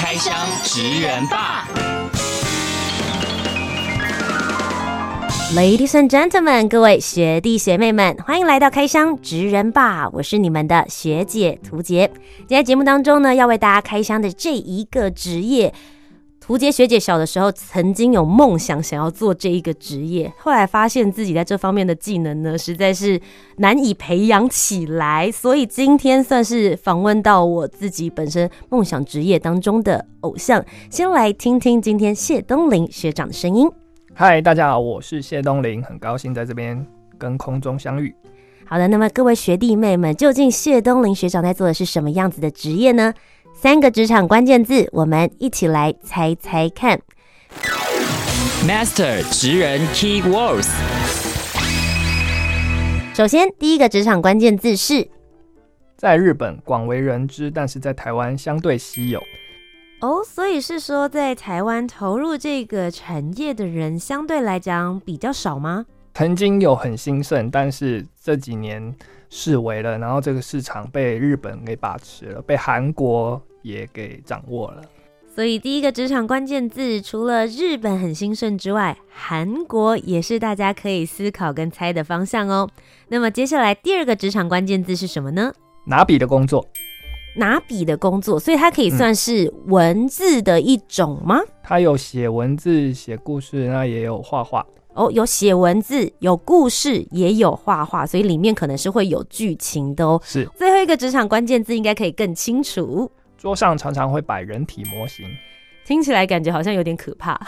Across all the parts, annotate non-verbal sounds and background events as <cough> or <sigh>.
开箱职人吧，Ladies and gentlemen，各位学弟学妹们，欢迎来到开箱职人吧，我是你们的学姐涂洁。今天节目当中呢，要为大家开箱的这一个职业。屠洁学姐小的时候曾经有梦想，想要做这一个职业，后来发现自己在这方面的技能呢，实在是难以培养起来，所以今天算是访问到我自己本身梦想职业当中的偶像。先来听听今天谢东林学长的声音。嗨，大家好，我是谢东林，很高兴在这边跟空中相遇。好的，那么各位学弟妹们，究竟谢东林学长在做的是什么样子的职业呢？三个职场关键字，我们一起来猜猜看。Master 职人 Key Words。首先，第一个职场关键字是在日本广为人知，但是在台湾相对稀有。哦，所以是说在台湾投入这个产业的人相对来讲比较少吗？曾经有很兴盛，但是这几年式微了，然后这个市场被日本给把持了，被韩国。也给掌握了，所以第一个职场关键字，除了日本很兴盛之外，韩国也是大家可以思考跟猜的方向哦。那么接下来第二个职场关键字是什么呢？拿笔的工作，拿笔的工作，所以它可以算是文字的一种吗？嗯、它有写文字、写故事，那也有画画哦，有写文字、有故事，也有画画，所以里面可能是会有剧情的哦。是，最后一个职场关键字应该可以更清楚。桌上常常会摆人体模型，听起来感觉好像有点可怕。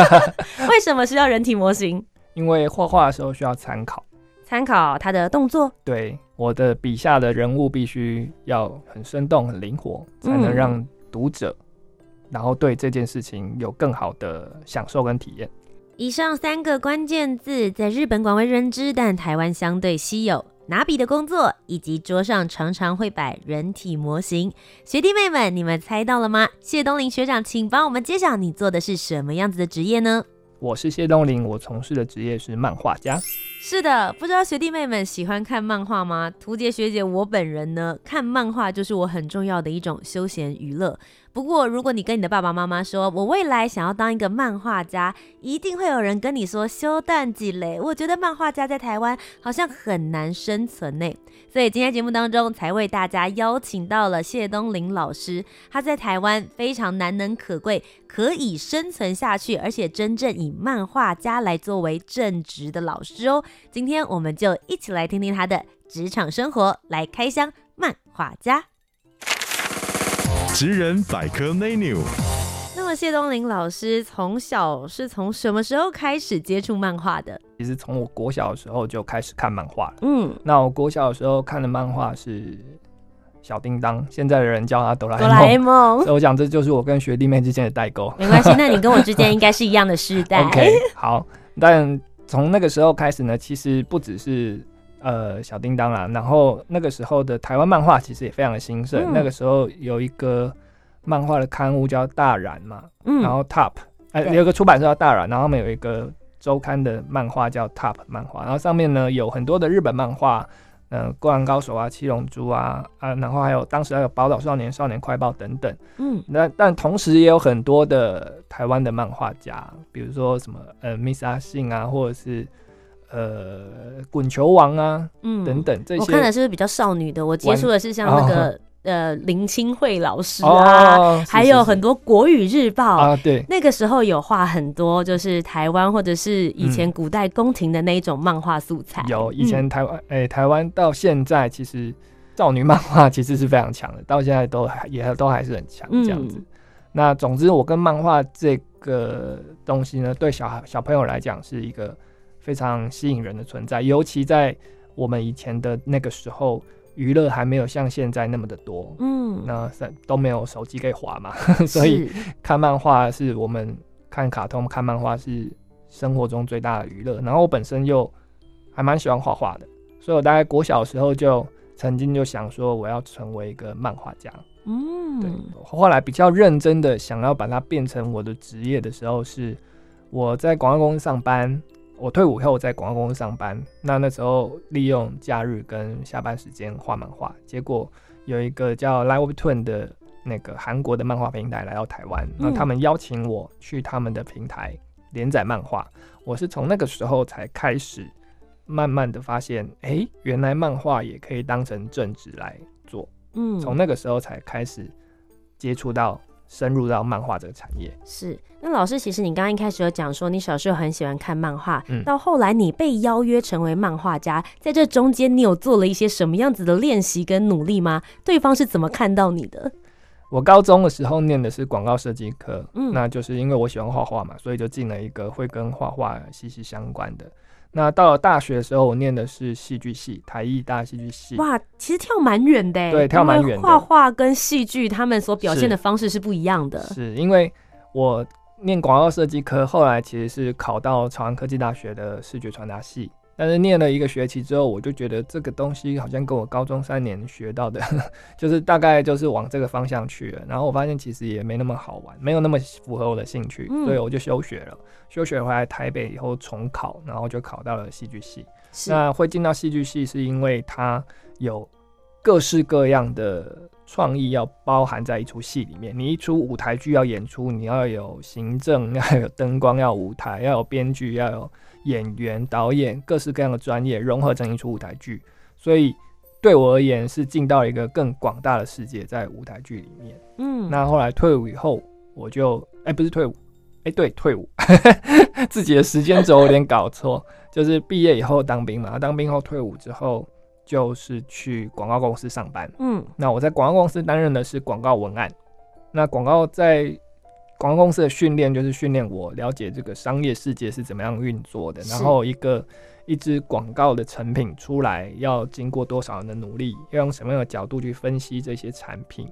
<laughs> 为什么需要人体模型？因为画画的时候需要参考，参考他的动作。对，我的笔下的人物必须要很生动、很灵活，才能让读者，嗯，然后对这件事情有更好的享受跟体验。以上三个关键字在日本广为人知，但台湾相对稀有。拿笔的工作，以及桌上常常会摆人体模型，学弟妹们，你们猜到了吗？谢东林学长，请帮我们揭晓，你做的是什么样子的职业呢？我是谢东林，我从事的职业是漫画家。是的，不知道学弟妹们喜欢看漫画吗？图杰学姐，我本人呢，看漫画就是我很重要的一种休闲娱乐。不过，如果你跟你的爸爸妈妈说，我未来想要当一个漫画家，一定会有人跟你说修蛋几嘞。我觉得漫画家在台湾好像很难生存呢。所以今天节目当中才为大家邀请到了谢东林老师，他在台湾非常难能可贵，可以生存下去，而且真正以漫画家来作为正职的老师哦。今天我们就一起来听听他的职场生活，来开箱漫画家。职人百科 menu。那么谢东林老师从小是从什么时候开始接触漫画的？其实从我国小的时候就开始看漫画了。嗯，那我国小的时候看的漫画是小叮当，现在的人叫他哆啦 A 梦。哆啦 A 梦。所以我讲这就是我跟学弟妹之间的代沟。没关系，那你跟我之间应该是一样的世代。<laughs> OK，好。但从那个时候开始呢，其实不只是。呃，小叮当啦，然后那个时候的台湾漫画其实也非常的兴盛。嗯、那个时候有一个漫画的刊物叫大然嘛，嗯、然后 Top，哎、呃，有一个出版社叫大然，然后他们有一个周刊的漫画叫 Top 漫画，然后上面呢有很多的日本漫画，嗯、呃，灌篮高手啊，七龙珠啊，啊，然后还有当时还有宝岛少年、少年快报等等，嗯，那但同时也有很多的台湾的漫画家，比如说什么呃，Miss 阿信啊，或者是。呃，滚球王啊，嗯，等等这些，我看的是不是比较少女的？我接触的是像那个、哦、<laughs> 呃林清慧老师啊，还有很多国语日报啊，对，那个时候有画很多，就是台湾或者是以前古代宫廷的那一种漫画素材。嗯、有以前台湾，哎、嗯欸，台湾到现在其实少女漫画其实是非常强的，到现在都还也都还是很强这样子。嗯、那总之，我跟漫画这个东西呢，对小孩小朋友来讲是一个。非常吸引人的存在，尤其在我们以前的那个时候，娱乐还没有像现在那么的多，嗯，那都没有手机可以滑嘛，<laughs> 所以看漫画是我们看卡通、看漫画是生活中最大的娱乐。然后我本身又还蛮喜欢画画的，所以我大概国小的时候就曾经就想说我要成为一个漫画家。嗯，对。后来比较认真的想要把它变成我的职业的时候，是我在广告公司上班。我退伍后在广告公司上班，那那时候利用假日跟下班时间画漫画，结果有一个叫 Line Webtoon 的那个韩国的漫画平台来到台湾，那他们邀请我去他们的平台连载漫画，我是从那个时候才开始慢慢的发现，哎、欸，原来漫画也可以当成正职来做，嗯，从那个时候才开始接触到。深入到漫画这个产业是。那老师，其实你刚刚一开始有讲说，你小时候很喜欢看漫画，嗯，到后来你被邀约成为漫画家，在这中间你有做了一些什么样子的练习跟努力吗？对方是怎么看到你的？我高中的时候念的是广告设计科，嗯，那就是因为我喜欢画画嘛，所以就进了一个会跟画画息息相关的。那到了大学的时候，我念的是戏剧系，台艺大戏剧系。哇，其实跳蛮远的，对，跳蛮远的。画画跟戏剧，他们所表现的方式是不一样的。是，是因为我念广告设计科，后来其实是考到朝阳科技大学的视觉传达系。但是念了一个学期之后，我就觉得这个东西好像跟我高中三年学到的，<laughs> 就是大概就是往这个方向去了。然后我发现其实也没那么好玩，没有那么符合我的兴趣，所以我就休学了。休学回来台北以后重考，然后就考到了戏剧系。那会进到戏剧系，是因为它有各式各样的创意要包含在一出戏里面。你一出舞台剧要演出，你要有行政，要有灯光，要有舞台，要有编剧，要有。演员、导演，各式各样的专业融合成一出舞台剧，所以对我而言是进到一个更广大的世界，在舞台剧里面。嗯，那后来退伍以后，我就哎、欸，不是退伍，哎、欸，对，退伍，<laughs> 自己的时间轴有点搞错，就是毕业以后当兵嘛，当兵后退伍之后，就是去广告公司上班。嗯，那我在广告公司担任的是广告文案，那广告在。广告公司的训练就是训练我了解这个商业世界是怎么样运作的，然后一个一支广告的成品出来要经过多少人的努力，要用什么样的角度去分析这些产品，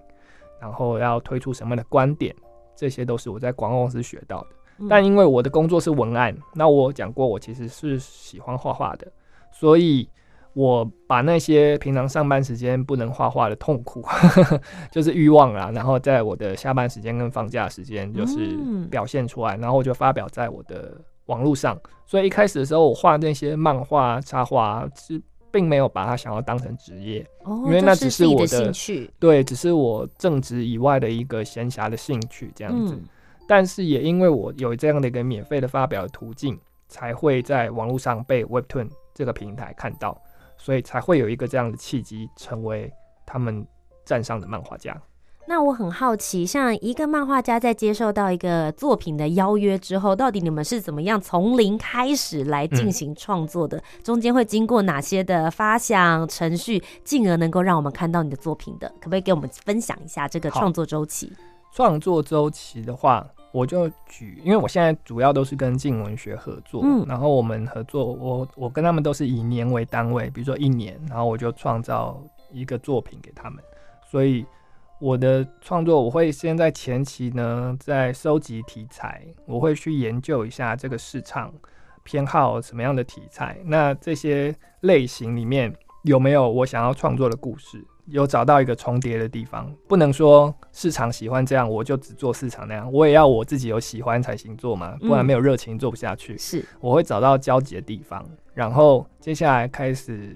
然后要推出什么样的观点，这些都是我在广告公司学到的。但因为我的工作是文案，那我讲过我其实是喜欢画画的，所以。我把那些平常上班时间不能画画的痛苦，<laughs> 就是欲望啦，然后在我的下班时间跟放假时间，就是表现出来，然后我就发表在我的网络上。所以一开始的时候，我画那些漫画插画是并没有把它想要当成职业，因为那只是我的兴趣，对，只是我正职以外的一个闲暇的兴趣这样子。但是也因为我有这样的一个免费的发表的途径，才会在网络上被 Webtoon 这个平台看到。所以才会有一个这样的契机，成为他们站上的漫画家。那我很好奇，像一个漫画家在接受到一个作品的邀约之后，到底你们是怎么样从零开始来进行创作的？嗯、中间会经过哪些的发想程序，进而能够让我们看到你的作品的？可不可以给我们分享一下这个创作周期？创作周期的话。我就举，因为我现在主要都是跟静文学合作，嗯，然后我们合作，我我跟他们都是以年为单位，比如说一年，然后我就创造一个作品给他们。所以我的创作，我会先在前期呢，在收集题材，我会去研究一下这个市场偏好什么样的题材，那这些类型里面有没有我想要创作的故事。有找到一个重叠的地方，不能说市场喜欢这样，我就只做市场那样，我也要我自己有喜欢才行做嘛，不然没有热情做不下去。是，我会找到交集的地方，然后接下来开始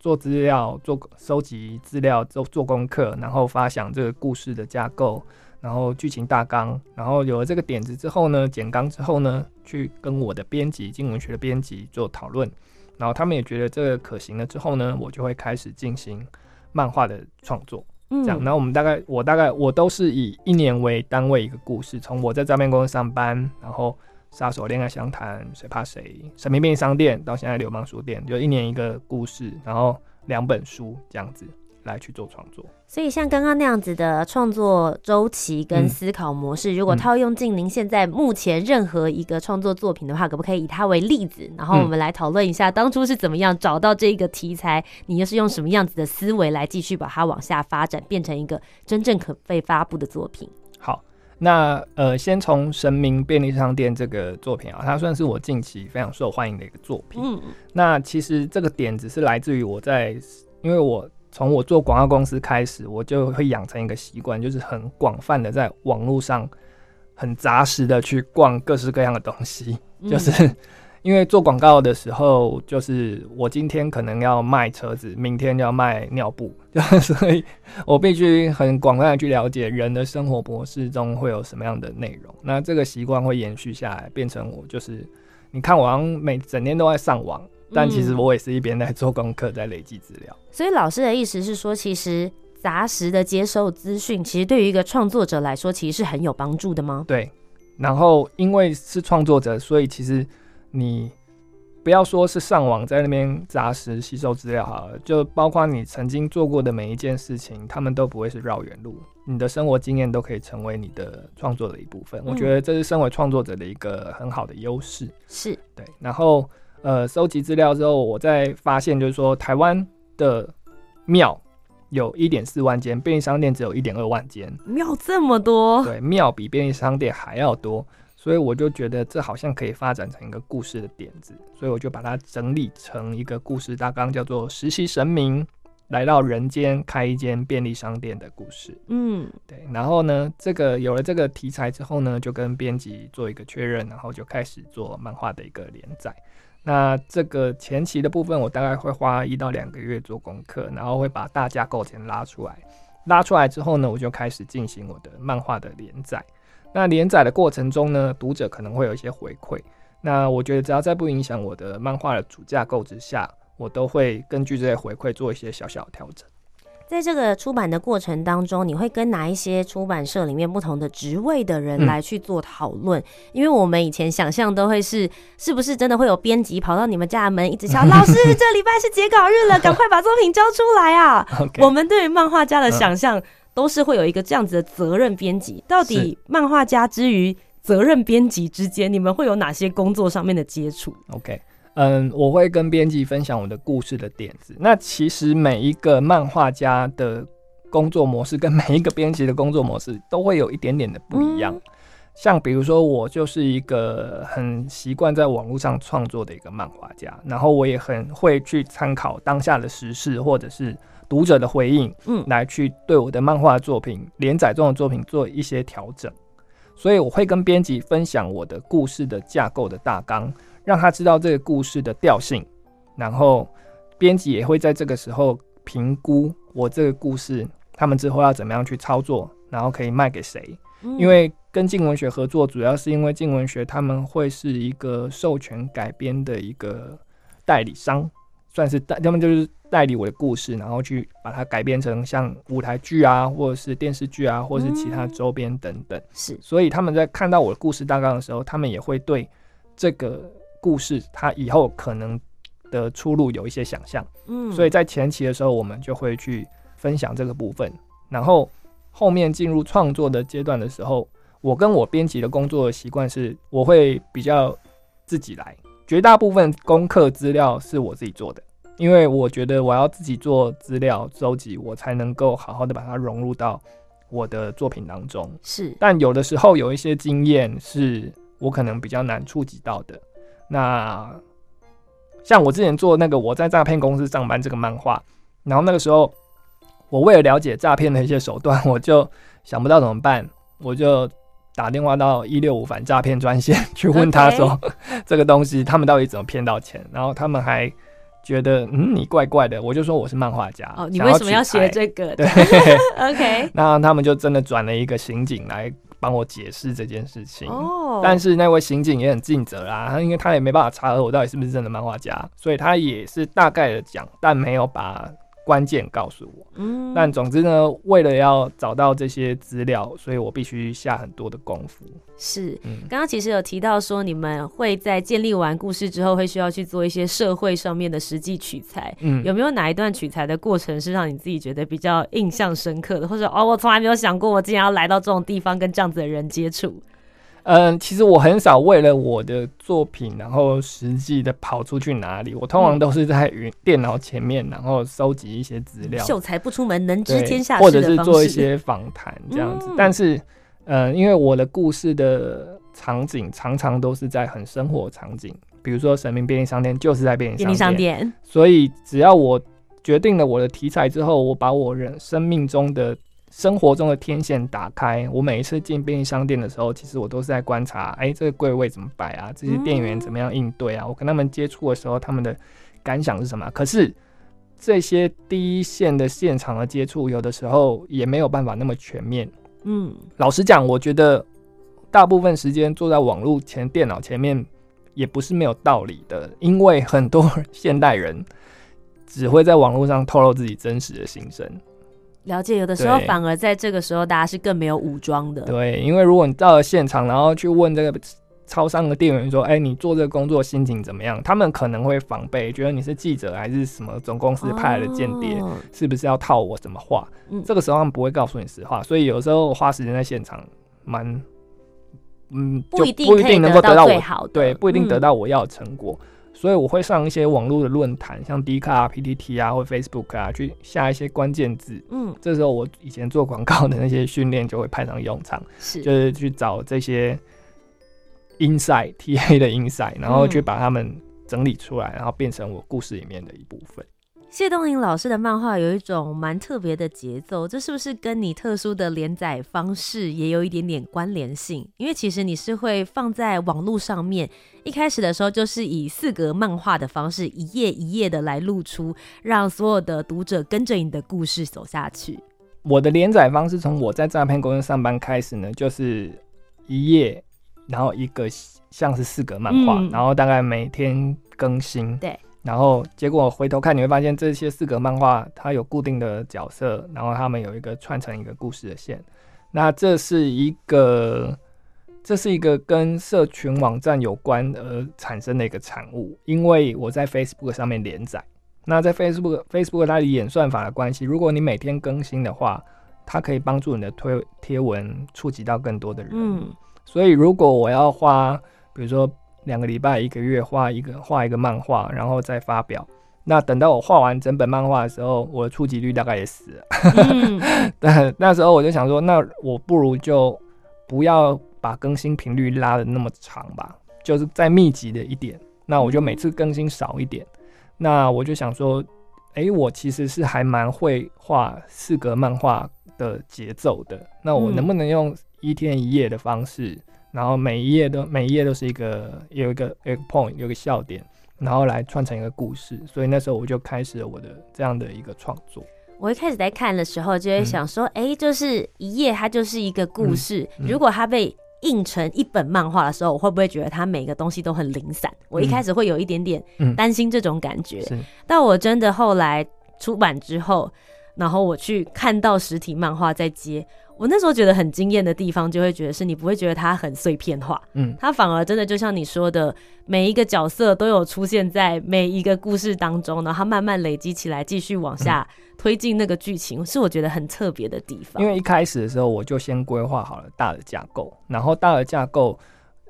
做资料，做收集资料，做做功课，然后发想这个故事的架构，然后剧情大纲，然后有了这个点子之后呢，简纲之后呢，去跟我的编辑，经文学的编辑做讨论，然后他们也觉得这个可行了之后呢，我就会开始进行。漫画的创作，这样，然后、我们大概，我大概，我都是以一年为单位一个故事，从我在照片公司上班，然后杀手恋爱相谈，谁怕谁，神秘便利商店，到现在流氓书店，就一年一个故事，然后两本书这样子。来去做创作。所以像刚刚那样子的创作周期跟思考模式，嗯、如果套用进您现在目前任何一个创作作品的话，可不可以以它为例子？然后我们来讨论一下当初是怎么样找到这个题材，你又是用什么样子的思维来继续把它往下发展，变成一个真正可被发布的作品？好，那呃，先从神明便利商店这个作品啊，它算是我近期非常受欢迎的一个作品。嗯，那其实这个点子是来自于我在，因为我。从我做广告公司开始，我就会养成一个习惯，就是很广泛的在网络上很扎实的去逛各式各样的东西。嗯、就是因为做广告的时候，就是我今天可能要卖车子，明天要卖尿布，<laughs> 所以我必须很广泛的去了解人的生活模式中会有什么样的内容。那这个习惯会延续下来，变成我就是你看，我好像每整天都在上网。但其实我也是一边在做功课，在累积资料。所以老师的意思是说，其实杂实的接受资讯，其实对于一个创作者来说，其实是很有帮助的吗？对。然后因为是创作者，所以其实你不要说是上网在那边杂实吸收资料好了，就包括你曾经做过的每一件事情，他们都不会是绕远路。你的生活经验都可以成为你的创作的一部分。嗯。我觉得这是身为创作者的一个很好的优势。是对。然后。呃，收集资料之后，我再发现，就是说，台湾的庙有一点四万间，便利商店只有一点二万间。庙这么多？对，庙比便利商店还要多，所以我就觉得这好像可以发展成一个故事的点子，所以我就把它整理成一个故事大纲，叫做《实习神明来到人间开一间便利商店的故事》。嗯，对。然后呢，这个有了这个题材之后呢，就跟编辑做一个确认，然后就开始做漫画的一个连载。那这个前期的部分，我大概会花一到两个月做功课，然后会把大架构先拉出来。拉出来之后呢，我就开始进行我的漫画的连载。那连载的过程中呢，读者可能会有一些回馈。那我觉得只要在不影响我的漫画的主架构之下，我都会根据这些回馈做一些小小的调整。在这个出版的过程当中，你会跟哪一些出版社里面不同的职位的人来去做讨论？嗯、因为我们以前想象都会是，是不是真的会有编辑跑到你们家的门，一直敲 <laughs> 老师，这礼拜是截稿日了，赶快把作品交出来啊 <laughs>. 我们对于漫画家的想象都是会有一个这样子的责任编辑。到底漫画家之于责任编辑之间，你们会有哪些工作上面的接触？OK。嗯，我会跟编辑分享我的故事的点子。那其实每一个漫画家的工作模式跟每一个编辑的工作模式都会有一点点的不一样。嗯、像比如说，我就是一个很习惯在网络上创作的一个漫画家，然后我也很会去参考当下的时事或者是读者的回应，嗯，来去对我的漫画作品连载中的作品做一些调整。所以我会跟编辑分享我的故事的架构的大纲。让他知道这个故事的调性，然后编辑也会在这个时候评估我这个故事，他们之后要怎么样去操作，然后可以卖给谁。嗯、因为跟静文学合作，主要是因为静文学他们会是一个授权改编的一个代理商，算是代，他们就是代理我的故事，然后去把它改编成像舞台剧啊，或者是电视剧啊，或者是其他周边等等。是，所以他们在看到我的故事大纲的时候，他们也会对这个。故事它以后可能的出路有一些想象，嗯，所以在前期的时候，我们就会去分享这个部分，然后后面进入创作的阶段的时候，我跟我编辑的工作习惯是，我会比较自己来，绝大部分功课资料是我自己做的，因为我觉得我要自己做资料收集，我才能够好好的把它融入到我的作品当中。是，但有的时候有一些经验是我可能比较难触及到的。那像我之前做那个我在诈骗公司上班这个漫画，然后那个时候我为了了解诈骗的一些手段，我就想不到怎么办，我就打电话到一六五反诈骗专线 <laughs> 去问他说 <laughs>. 这个东西他们到底怎么骗到钱，然后他们还觉得嗯你怪怪的，我就说我是漫画家，哦，你为什么要学这个？对，<laughs> OK，那他们就真的转了一个刑警来。帮我解释这件事情，oh. 但是那位刑警也很尽责啦，他因为他也没办法查核我到底是不是真的漫画家，所以他也是大概的讲，但没有把关键告诉我。嗯，但总之呢，为了要找到这些资料，所以我必须下很多的功夫。是，嗯，刚刚其实有提到说，你们会在建立完故事之后，会需要去做一些社会上面的实际取材。嗯，有没有哪一段取材的过程是让你自己觉得比较印象深刻的，或者哦，我从来没有想过我竟然要来到这种地方跟这样子的人接触？嗯，其实我很少为了我的作品，然后实际的跑出去哪里。我通常都是在云电脑前面，然后收集一些资料。秀才不出门，能知天下事，或者是做一些访谈这样子。嗯、但是，嗯，因为我的故事的场景常常都是在很生活场景，比如说神明便利商店就是在便利商店，便利商店。所以，只要我决定了我的题材之后，我把我人生命中的。生活中的天线打开，我每一次进便利商店的时候，其实我都是在观察，哎、欸，这个柜位怎么摆啊？这些店员怎么样应对啊？我跟他们接触的时候，他们的感想是什么？可是这些第一线的现场的接触，有的时候也没有办法那么全面。嗯，老实讲，我觉得大部分时间坐在网络前电脑前面也不是没有道理的，因为很多现代人只会在网络上透露自己真实的心声。了解，有的时候反而在这个时候，大家是更没有武装的。对，因为如果你到了现场，然后去问这个超商的店员说：“哎、欸，你做这个工作心情怎么样？”他们可能会防备，觉得你是记者还是什么总公司派来的间谍，哦、是不是要套我什么话？嗯、这个时候他们不会告诉你实话，所以有时候花时间在现场，蛮嗯，不一定不一定能够得到最好的，对，不一定得到我要的成果。嗯所以我会上一些网络的论坛，像 D 卡啊、PTT 啊或 Facebook 啊，去下一些关键字。嗯，这时候我以前做广告的那些训练就会派上用场，是就是去找这些 insight TA 的 insight，然后去把它们整理出来，然后变成我故事里面的一部分。谢东林老师的漫画有一种蛮特别的节奏，这是不是跟你特殊的连载方式也有一点点关联性？因为其实你是会放在网络上面，一开始的时候就是以四格漫画的方式，一页一页的来露出，让所有的读者跟着你的故事走下去。我的连载方式从我在诈骗公司上班开始呢，就是一页，然后一个像是四格漫画，嗯、然后大概每天更新。对。然后结果回头看，你会发现这些四格漫画它有固定的角色，然后他们有一个串成一个故事的线。那这是一个，这是一个跟社群网站有关而产生的一个产物。因为我在 Facebook 上面连载，那在 Facebook Facebook 它的演算法的关系，如果你每天更新的话，它可以帮助你的推贴文触及到更多的人。嗯，所以如果我要花，比如说。两个礼拜、一个月画一个画一个漫画，然后再发表。那等到我画完整本漫画的时候，我的触及率大概也死了。嗯、<laughs> 但那时候我就想说，那我不如就不要把更新频率拉的那么长吧，就是再密集的一点。那我就每次更新少一点。那我就想说，哎、欸，我其实是还蛮会画四格漫画的节奏的。那我能不能用一天一夜的方式？然后每一页都每一页都是一个有一个有一个 point 有一个笑点，然后来串成一个故事。所以那时候我就开始了我的这样的一个创作。我一开始在看的时候就会想说，哎、嗯，就是一页它就是一个故事。嗯嗯、如果它被印成一本漫画的时候，我会不会觉得它每个东西都很零散？嗯、我一开始会有一点点担心这种感觉。嗯、但我真的后来出版之后，然后我去看到实体漫画在接。我那时候觉得很惊艳的地方，就会觉得是你不会觉得它很碎片化，嗯，它反而真的就像你说的，每一个角色都有出现在每一个故事当中，然后它慢慢累积起来，继续往下推进那个剧情，嗯、是我觉得很特别的地方。因为一开始的时候，我就先规划好了大的架构，然后大的架构，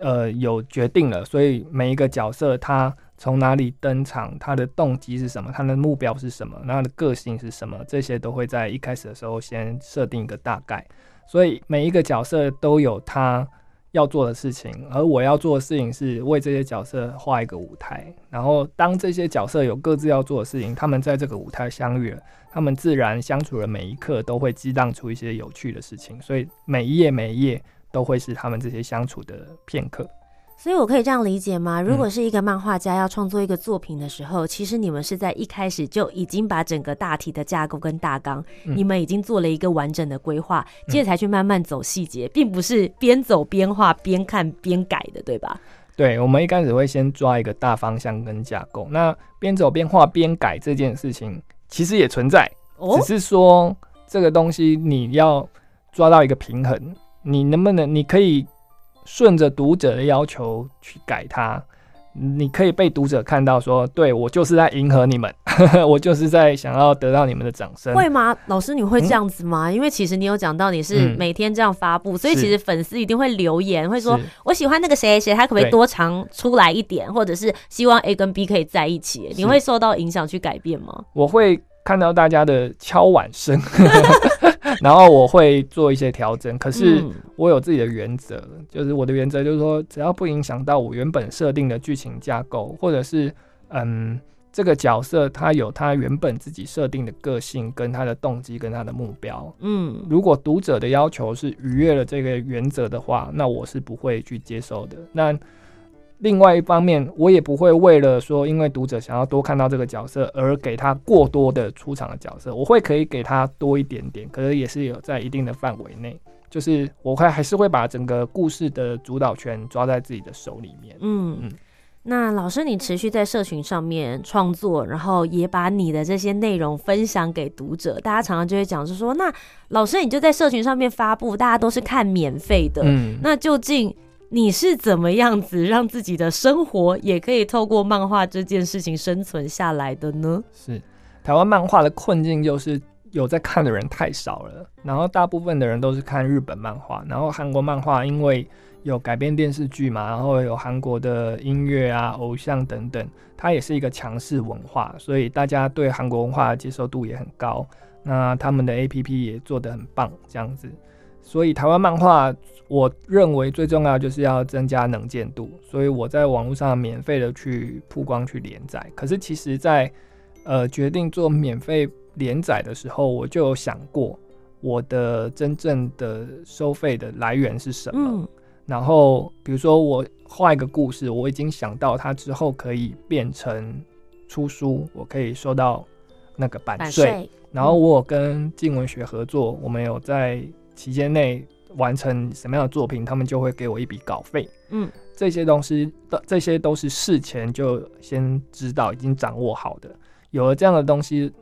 呃，有决定了，所以每一个角色它。从哪里登场？他的动机是什么？他的目标是什么？那他的个性是什么？这些都会在一开始的时候先设定一个大概。所以每一个角色都有他要做的事情，而我要做的事情是为这些角色画一个舞台。然后当这些角色有各自要做的事情，他们在这个舞台相遇了，他们自然相处的每一刻都会激荡出一些有趣的事情。所以每一页每一页都会是他们这些相处的片刻。所以，我可以这样理解吗？如果是一个漫画家要创作一个作品的时候，嗯、其实你们是在一开始就已经把整个大体的架构跟大纲，嗯、你们已经做了一个完整的规划，接着才去慢慢走细节，并不是边走边画、边看边改的，对吧？对，我们一开始会先抓一个大方向跟架构，那边走边画边改这件事情。其实也存在，哦只是说这个东西你要抓到一个平衡，你能不能，你可以顺着读者的要求去改它。你可以被读者看到说，对，我就是在迎合你们，<laughs> 我就是在想要得到你们的掌声。会吗？老师，你会这样子吗？嗯、因为其实你有讲到你是每天这样发布，嗯、所以其实粉丝一定会留言，会说我喜欢那个谁谁，他可不可以多长出来一点，或者是希望 A 跟 B 可以在一起？你会受到影响去改变吗？我会看到大家的敲碗声。<laughs> 然后我会做一些调整，可是我有自己的原则，嗯、就是我的原则就是说，只要不影响到我原本设定的剧情架构，或者是嗯，这个角色他有他原本自己设定的个性，跟他的动机，跟他的目标，嗯，如果读者的要求是逾越了这个原则的话，那我是不会去接受的。那另外一方面，我也不会为了说，因为读者想要多看到这个角色而给他过多的出场的角色，我会可以给他多一点点，可是也是有在一定的范围内，就是我会还是会把整个故事的主导权抓在自己的手里面。嗯嗯。那老师，你持续在社群上面创作，然后也把你的这些内容分享给读者，大家常常就会讲，是说，那老师你就在社群上面发布，大家都是看免费的，嗯，那究竟？你是怎么样子让自己的生活也可以透过漫画这件事情生存下来的呢？是台湾漫画的困境就是有在看的人太少了，然后大部分的人都是看日本漫画，然后韩国漫画因为有改编电视剧嘛，然后有韩国的音乐啊、偶像等等，它也是一个强势文化，所以大家对韩国文化的接受度也很高。那他们的 APP 也做得很棒，这样子。所以台湾漫画，我认为最重要就是要增加能见度。所以我在网络上免费的去曝光、去连载。可是其实在，在呃决定做免费连载的时候，我就有想过我的真正的收费的来源是什么。嗯、然后比如说我画一个故事，我已经想到它之后可以变成出书，我可以收到那个版税。版税。然后我有跟静文学合作，我们有在。期间内完成什么样的作品，他们就会给我一笔稿费。嗯，这些东西的这些都是事前就先知道、已经掌握好的。有了这样的东西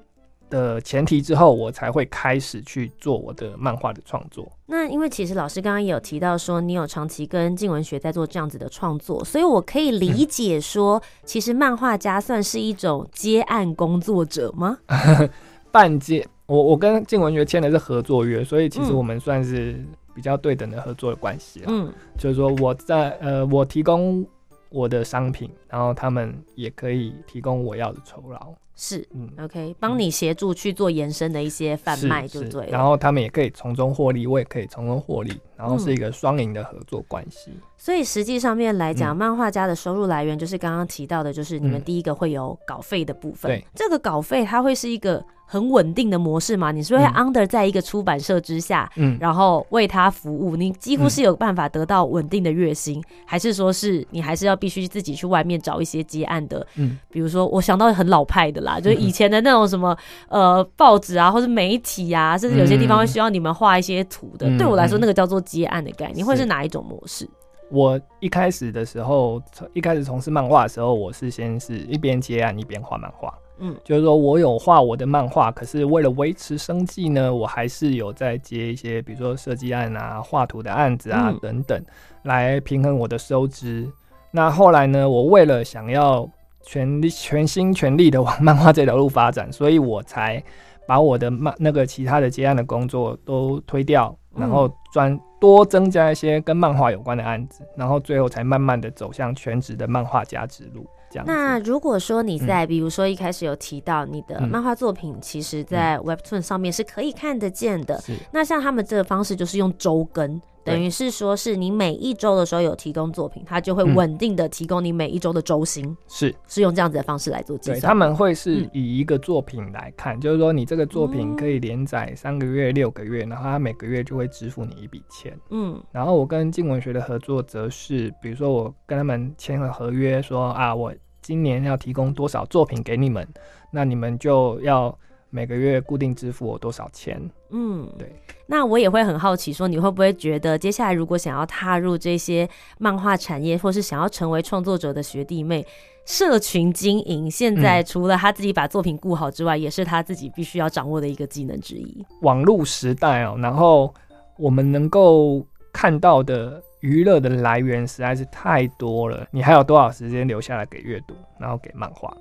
的前提之后，我才会开始去做我的漫画的创作。那因为其实老师刚刚也有提到说，你有长期跟静文学在做这样子的创作，所以我可以理解说，嗯、其实漫画家算是一种接案工作者吗？<laughs> 半接。我我跟静文学签的是合作约，所以其实我们算是比较对等的合作的关系。嗯，就是说我在呃，我提供我的商品，然后他们也可以提供我要的酬劳。是，嗯，OK，帮你协助去做延伸的一些贩卖，就对。然后他们也可以从中获利，我也可以从中获利，然后是一个双赢的合作关系。嗯。所以实际上面来讲，嗯、漫画家的收入来源就是刚刚提到的，就是你们第一个会有稿费的部分。嗯、对，这个稿费它会是一个。很稳定的模式嘛？你是会 under 在一个出版社之下，嗯，然后为他服务，你几乎是有办法得到稳定的月薪，嗯、还是说是你还是要必须自己去外面找一些接案的？嗯，比如说我想到很老派的啦，就是以前的那种什么呃报纸啊，或是媒体啊，甚至有些地方会需要你们画一些图的。嗯、对我来说，那个叫做接案的概念，会是哪一种模式？我一开始的时候，一开始从事漫画的时候，我是先是一边接案一边画漫画。嗯，就是说我有画我的漫画，可是为了维持生计呢，我还是有在接一些，比如说设计案啊、画图的案子啊、嗯、等等，来平衡我的收支。那后来呢，我为了想要全力、全心全力的往漫画这条路发展，所以我才把我的漫那个其他的接案的工作都推掉，然后专多增加一些跟漫画有关的案子，然后最后才慢慢的走向全职的漫画家之路。那如果说你在，比如说一开始有提到你的漫画作品，其实在 Webtoon 上面是可以看得见的。那像他们这个方式就是用周更。等于是说，是你每一周的时候有提供作品，它就会稳定的提供你每一周的周薪，是是用这样子的方式来做计算。他们会是以一个作品来看，就是说你这个作品可以连载三个月、六个月，然后他每个月就会支付你一笔钱。嗯，然后我跟静文学的合作则是，比如说我跟他们签了合约，说啊，我今年要提供多少作品给你们，那你们就要。每个月固定支付我多少钱。嗯，对。那我也会很好奇，说你会不会觉得接下来如果想要踏入这些漫画产业，或是想要成为创作者的学弟妹，社群经营现在除了他自己把作品顾好之外，嗯、也是他自己必须要掌握的一个技能之一。网络时代哦，然后我们能够看到的娱乐的来源实在是太多了，你还有多少时间留下来给阅读，然后给漫画？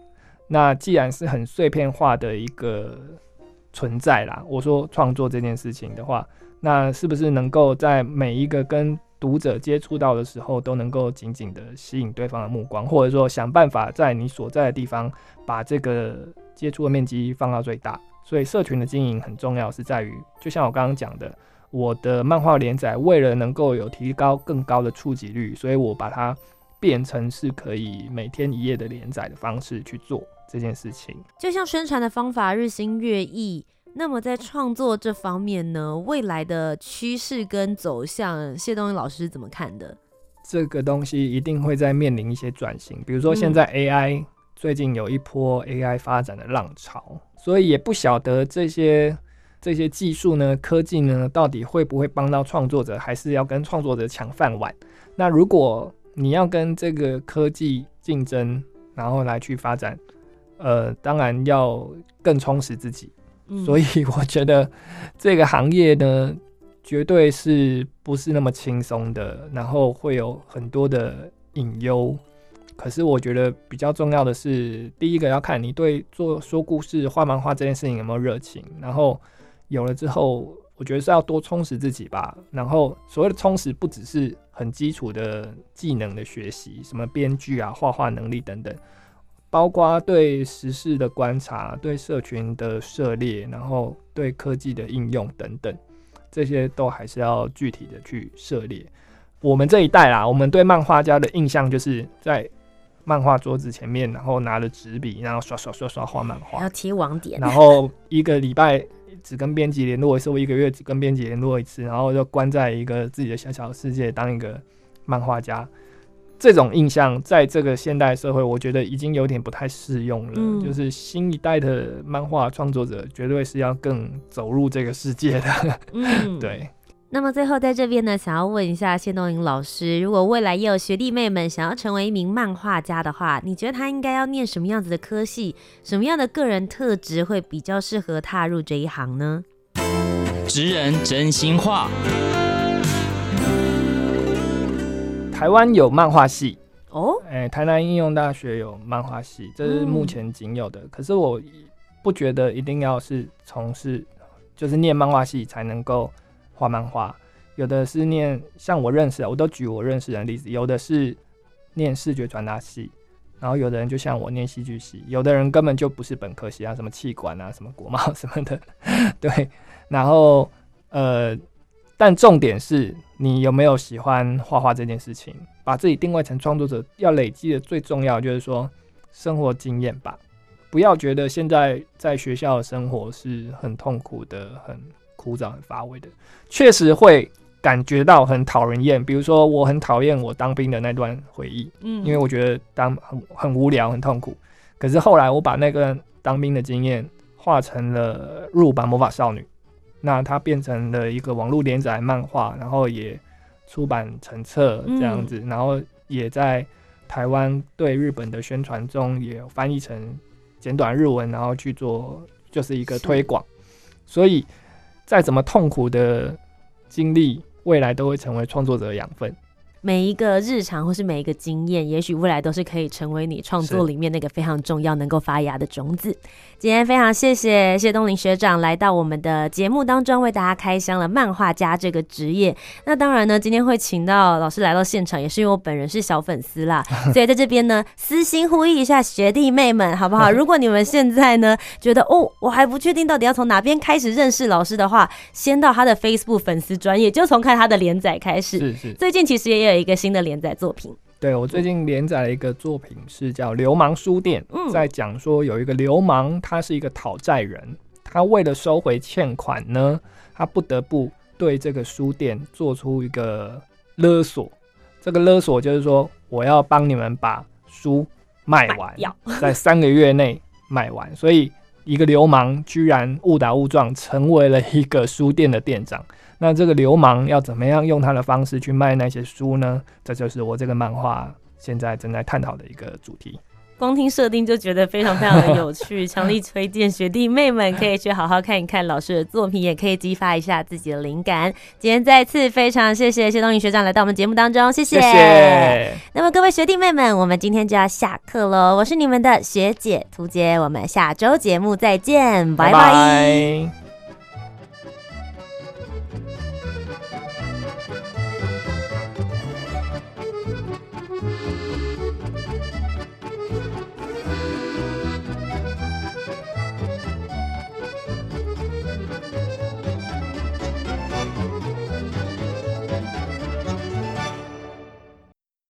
那既然是很碎片化的一个存在啦，我说创作这件事情的话，那是不是能够在每一个跟读者接触到的时候，都能够紧紧的吸引对方的目光，或者说想办法在你所在的地方把这个接触的面积放到最大？所以社群的经营很重要，是在于就像我刚刚讲的，我的漫画连载为了能够有提高更高的触及率，所以我把它变成是可以每天一页的连载的方式去做。这件事情就像宣传的方法日新月异，那么在创作这方面呢，未来的趋势跟走向，谢东英老师怎么看的？这个东西一定会在面临一些转型，比如说现在 AI、嗯、最近有一波 AI 发展的浪潮，所以也不晓得这些这些技术呢、科技呢，到底会不会帮到创作者，还是要跟创作者抢饭碗？那如果你要跟这个科技竞争，然后来去发展。呃，当然要更充实自己，嗯，所以 <laughs> 我觉得这个行业呢，绝对是不是那么轻松的，然后会有很多的隐忧。可是我觉得比较重要的是，第一个要看你对做说故事、画漫画这件事情有没有热情，然后有了之后，我觉得是要多充实自己吧。然后所谓的充实，不只是很基础的技能的学习，什么编剧啊、画画能力等等。包括对时事的观察、对社群的涉猎，然后对科技的应用等等，这些都还是要具体的去涉猎。我们这一代啦，我们对漫画家的印象就是在漫画桌子前面，然后拿着纸笔，然后刷刷刷刷画漫画，要贴网点，然后一个礼拜只跟编辑联络一次，我一个月只跟编辑联络一次，然后就关在一个自己的小小世界，当一个漫画家。这种印象在这个现代社会，我觉得已经有点不太适用了。嗯，就是新一代的漫画创作者，绝对是要更走入这个世界的。嗯，<laughs> 对。那么最后在这边呢，想要问一下谢东霖老师，如果未来也有学弟妹们想要成为一名漫画家的话，你觉得他应该要念什么样子的科系？什么样的个人特质会比较适合踏入这一行呢？职人真心话。台湾有漫画系哦，哎、欸，台南应用大学有漫画系，这是目前仅有的。嗯、可是我不觉得一定要是从事，就是念漫画系才能够画漫画。有的是念，像我认识的，我都举我认识的例子，有的是念视觉传达系，然后有的人就像我念戏剧系，有的人根本就不是本科系啊，什么气管啊，什么国贸什么的，<laughs> 对，然后呃。但重点是你有没有喜欢画画这件事情，把自己定位成创作者，要累积的最重要就是说生活经验吧。不要觉得现在在学校的生活是很痛苦的、很枯燥、很乏味的，确实会感觉到很讨人厌。比如说，我很讨厌我当兵的那段回忆，嗯，因为我觉得当很很无聊、很痛苦。可是后来我把那个当兵的经验画成了入版魔法少女。那它变成了一个网络连载漫画，然后也出版成册这样子，嗯、然后也在台湾对日本的宣传中也翻译成简短日文，然后去做就是一个推广。所以再怎么痛苦的经历，未来都会成为创作者的养分。每一个日常或是每一个经验，也许未来都是可以成为你创作里面那个非常重要、能够发芽的种子。今天非常谢谢谢东林学长来到我们的节目当中，为大家开箱了漫画家这个职业。那当然呢，今天会请到老师来到现场，也是因为我本人是小粉丝啦，<laughs> 所以在这边呢，私心呼吁一下学弟妹们，好不好？<laughs> 如果你们现在呢觉得哦，我还不确定到底要从哪边开始认识老师的话，先到他的 Facebook 粉丝专业，就从看他的连载开始。是是，最近其实也有。一个新的连载作品，对，我最近连载了一个作品，是叫《流氓书店》，在讲说有一个流氓，他是一个讨债人，他为了收回欠款呢，他不得不对这个书店做出一个勒索。这个勒索就是说，我要帮你们把书卖完，<laughs> 在三个月内卖完。所以一个流氓居然误打误撞成为了一个书店的店长。那这个流氓要怎么样用他的方式去卖那些书呢？这就是我这个漫画现在正在探讨的一个主题。光听设定就觉得非常非常的有趣，<laughs> 强力推荐学弟妹们可以去好好看一看老师的作品，也可以激发一下自己的灵感。今天再次非常谢谢谢东云学长来到我们节目当中，谢谢。谢谢。那么各位学弟妹们，我们今天就要下课喽。我是你们的学姐涂洁，我们下周节目再见，拜拜。拜拜。